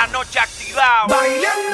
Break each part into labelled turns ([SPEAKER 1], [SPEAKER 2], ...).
[SPEAKER 1] la
[SPEAKER 2] noche activado. Bailando.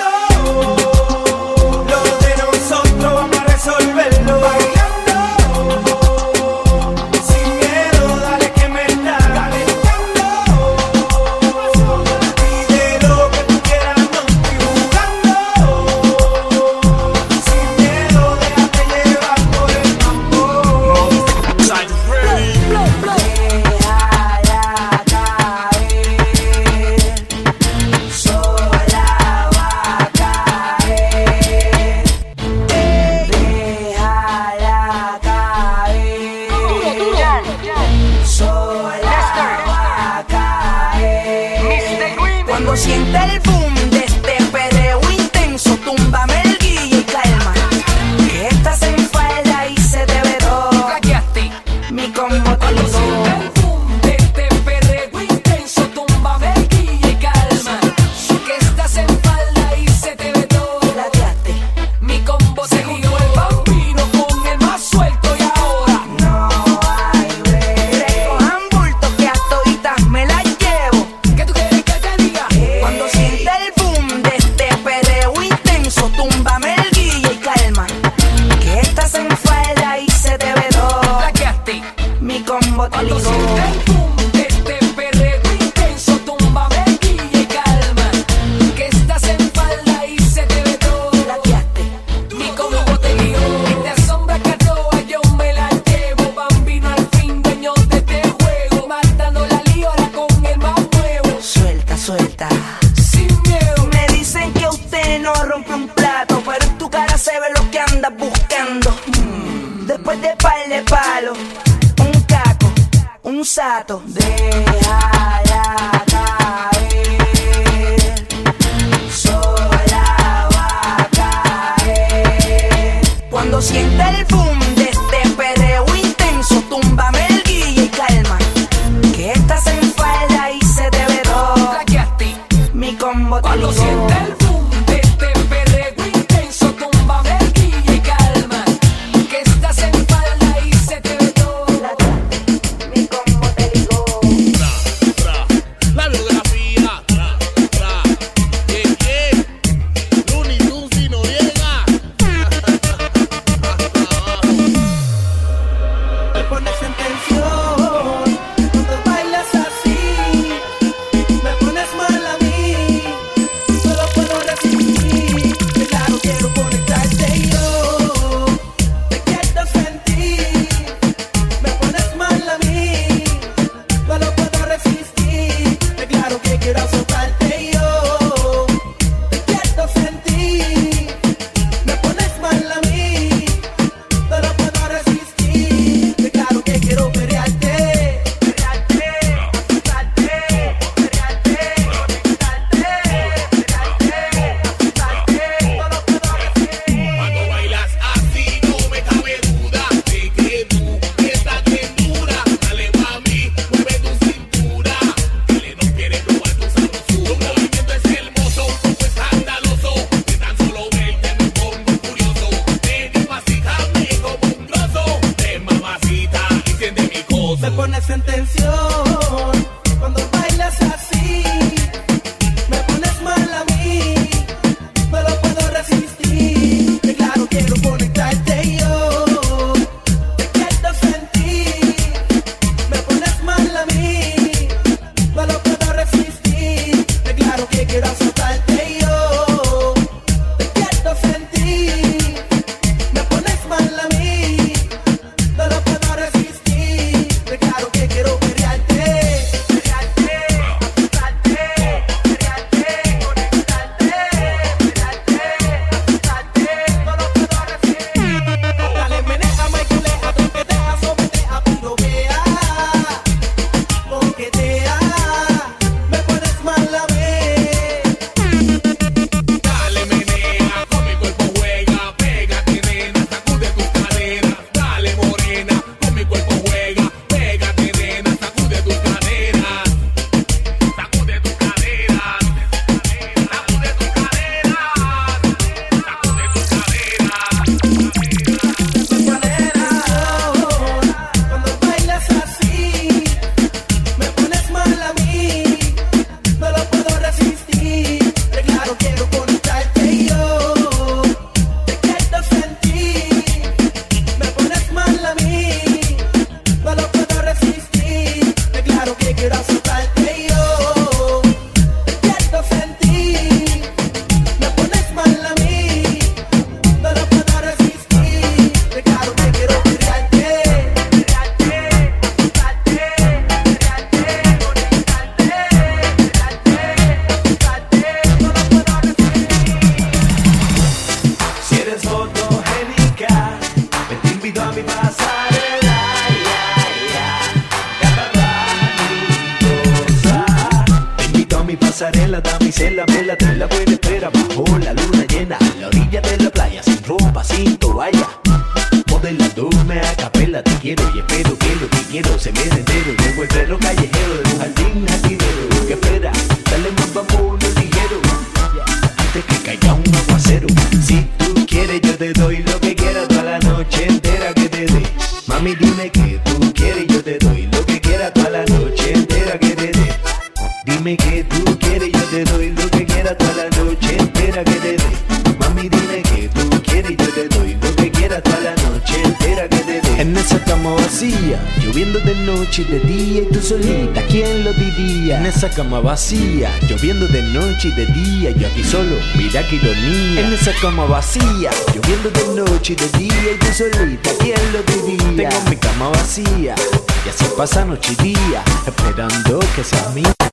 [SPEAKER 2] vacía, lloviendo de noche y de día, yo aquí solo, mira que ironía. En esa cama vacía, lloviendo de noche y de día, y tú solita, ¿quién lo diría? Tengo mi cama vacía, y así pasa noche y día, esperando que seas mía.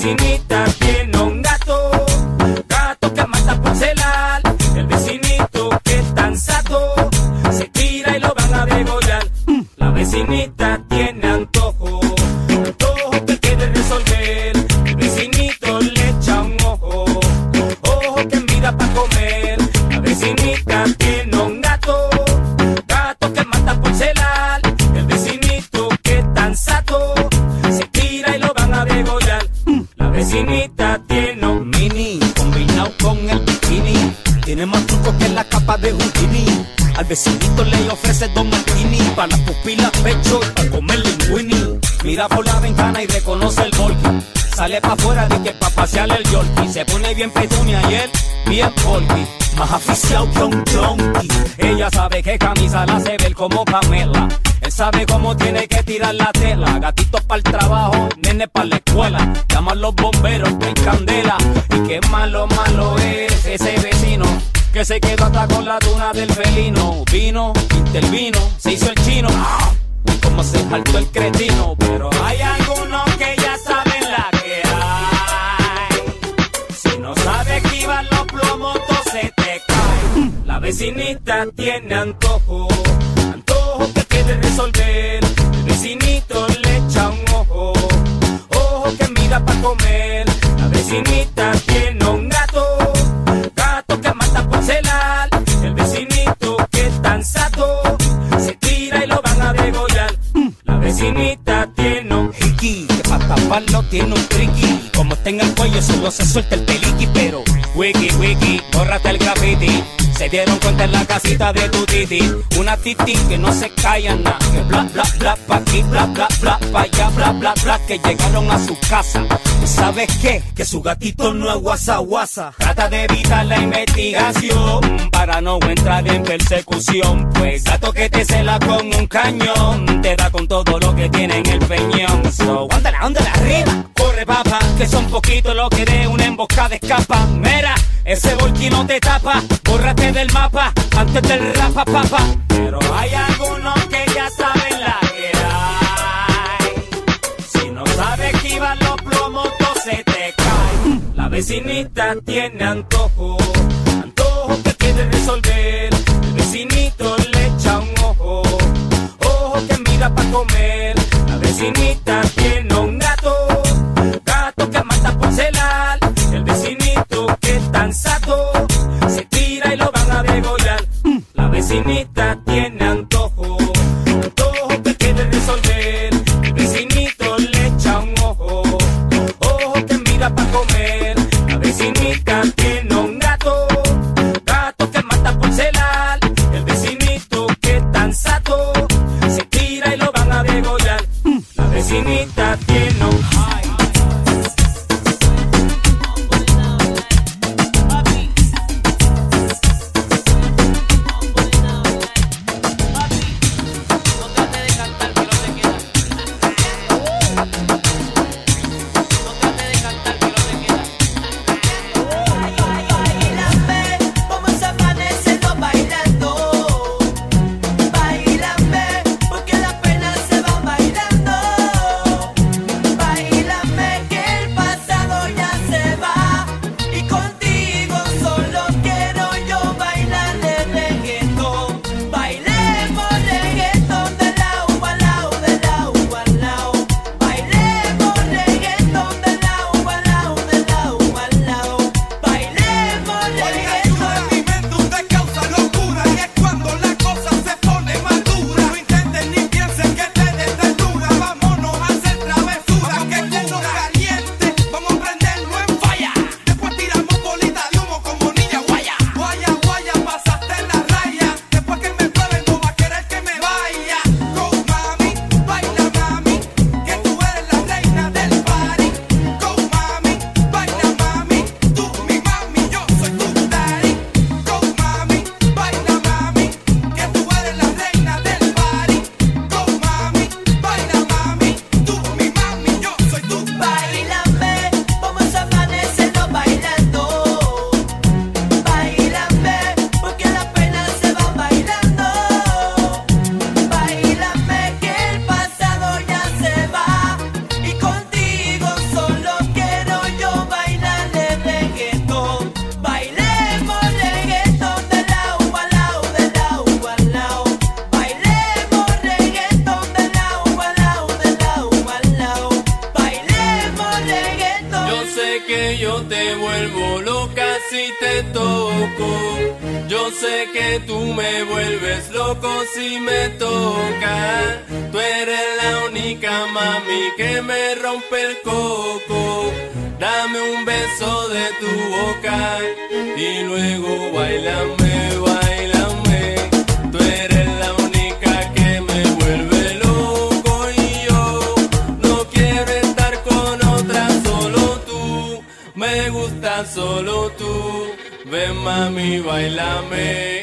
[SPEAKER 3] しに tiene que tirar la tela. Gatitos para el trabajo, nene para la escuela. Llaman los bomberos, que hay candela. Y qué malo, malo es ese vecino. Que se quedó hasta con la tuna del felino. Vino, intervino, se hizo el chino. Y como se saltó el cretino. Pero hay algunos que ya saben la que hay. Si no sabes esquivar los plomos, se te cae. La vecinita tiene antojo, quiere resolver. Vecinito le echa un ojo, ojo que mira para comer. La vecinita tiene un gato, gato que mata por celar. El vecinito que es tan sato, se tira y lo van a degollar. La vecinita tiene un hiki, que para taparlo tiene un triqui. Como en el cuello, solo se suelta el peliqui, pero wiki, wiki, bórrate el graffiti. Se dieron cuenta en la casita de tu titi, una titi que no se calla nada, bla bla bla pa' aquí, bla bla bla pa' allá, bla bla bla, que llegaron a su casa. ¿Y ¿Sabes qué? Que su gatito no es guasa guasa. Trata de evitar la investigación para no entrar en persecución. Pues gato que te cela con un cañón, te da con todo lo que tiene en el peñón. So, ándale, ándale arriba, corre papa, que son poquitos los que de una emboscada escapa. Mira, ese volquino te tapa, bórrate del mapa antes del rapa papa. Pero hay algunos que ya saben la que hay. Si no sabes esquivar los plomos, se te cae. La vecinita tiene antojo, antojo que quiere resolver. El vecinito le echa un ojo, ojo que mira para comer. La vecinita
[SPEAKER 1] Yo
[SPEAKER 4] sé que tú me vuelves loco si me toca. Tú eres la única mami que me rompe el coco. Dame un beso de tu boca y luego bailame, bailame. Tú
[SPEAKER 5] eres la única que me vuelve loco y
[SPEAKER 6] yo no quiero estar con otra, solo tú. Me
[SPEAKER 7] gusta solo tú. Ven mami, bailame.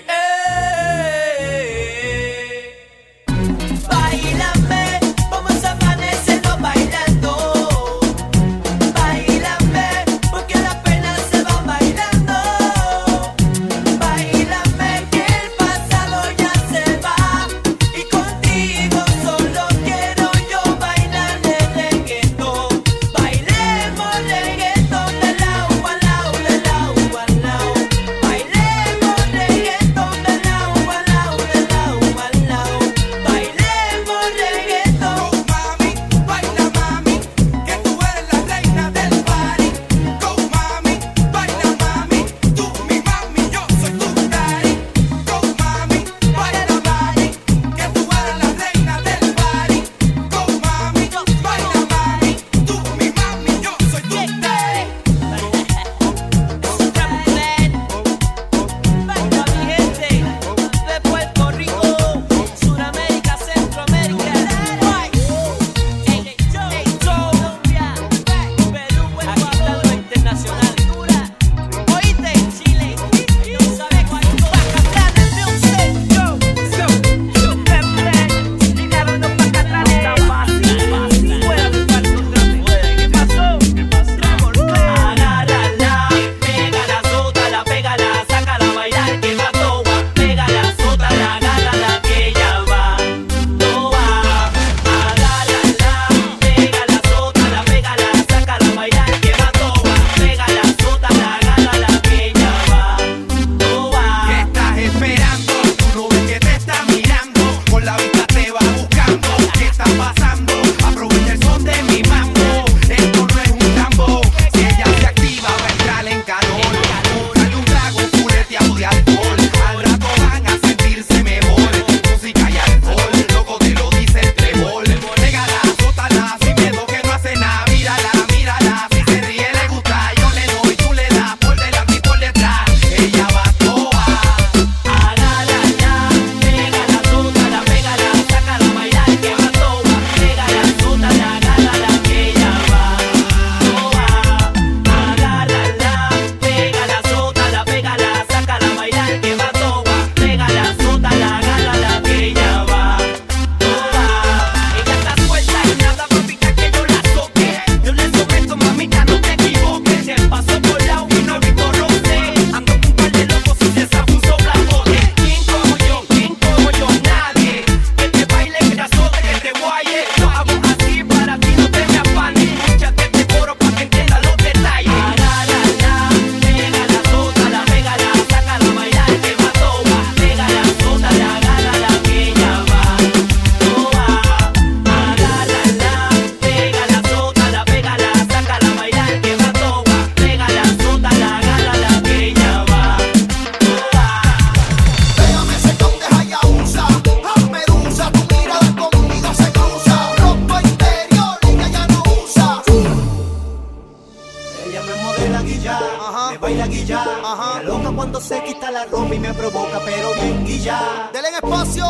[SPEAKER 7] pero bien y ya.
[SPEAKER 1] Denle espacio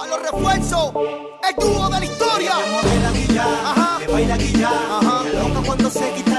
[SPEAKER 1] a los refuerzos, el dúo de la historia.
[SPEAKER 7] Que baila guilla, que baila
[SPEAKER 8] guilla, loco cuando se quita.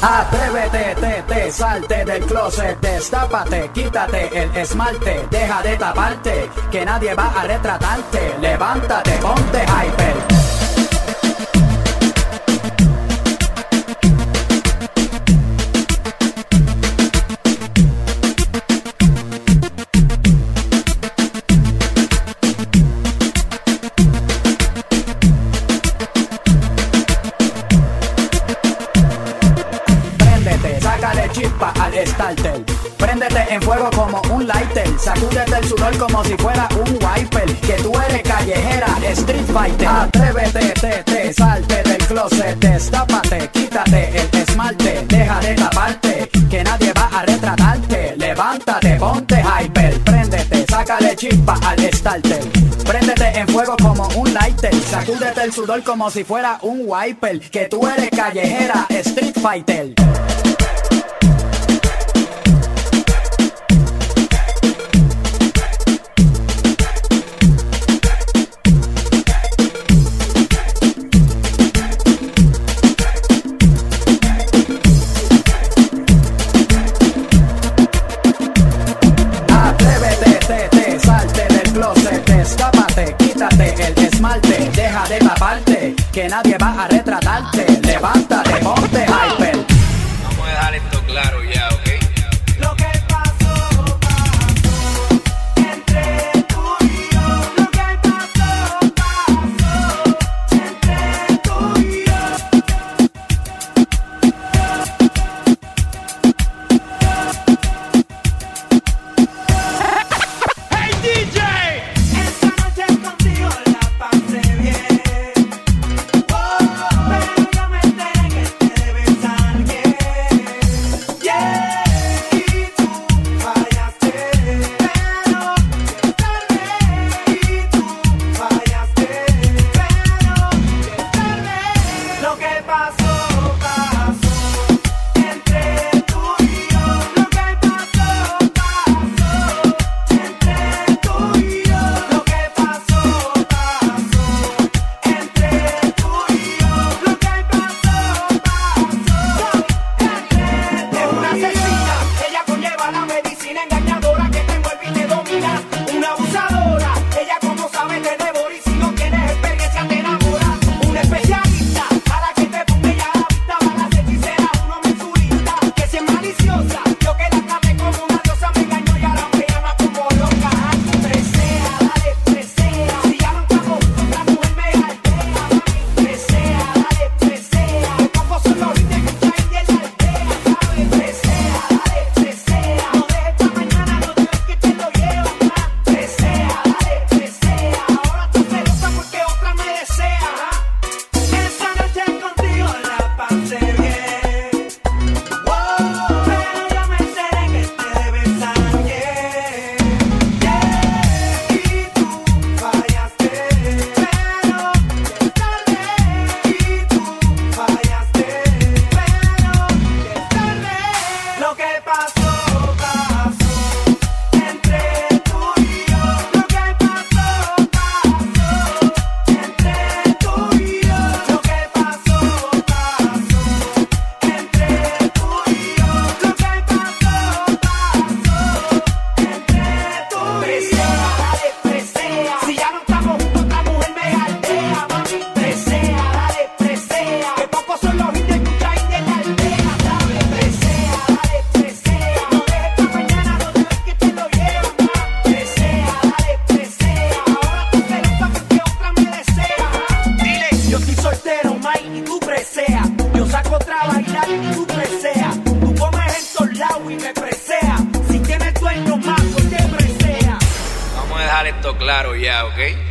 [SPEAKER 9] Atrévete, te, te, salte del closet, destápate, quítate el esmalte, deja de taparte, que nadie va a retratarte, levántate, ponte hyper. cartel. Préndete en fuego como un lighter. Sacúdete el sudor como si fuera un wiper. Que tú eres callejera, street fighter. de paparte, que nadie va a
[SPEAKER 1] retar gay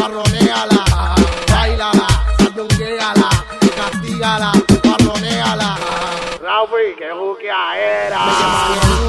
[SPEAKER 1] parroneala, bailala, sandungueala, castígala, parroneala. Rafi,
[SPEAKER 5] qué juquia
[SPEAKER 10] era.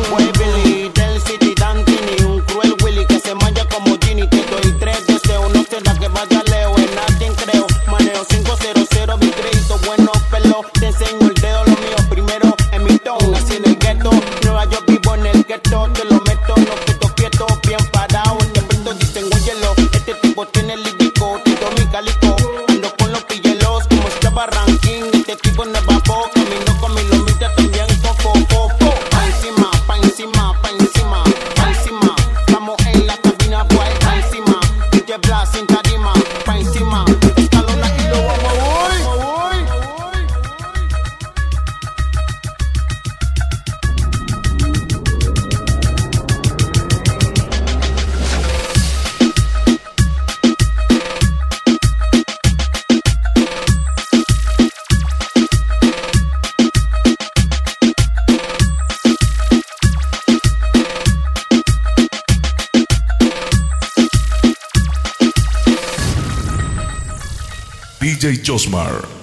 [SPEAKER 10] Smart.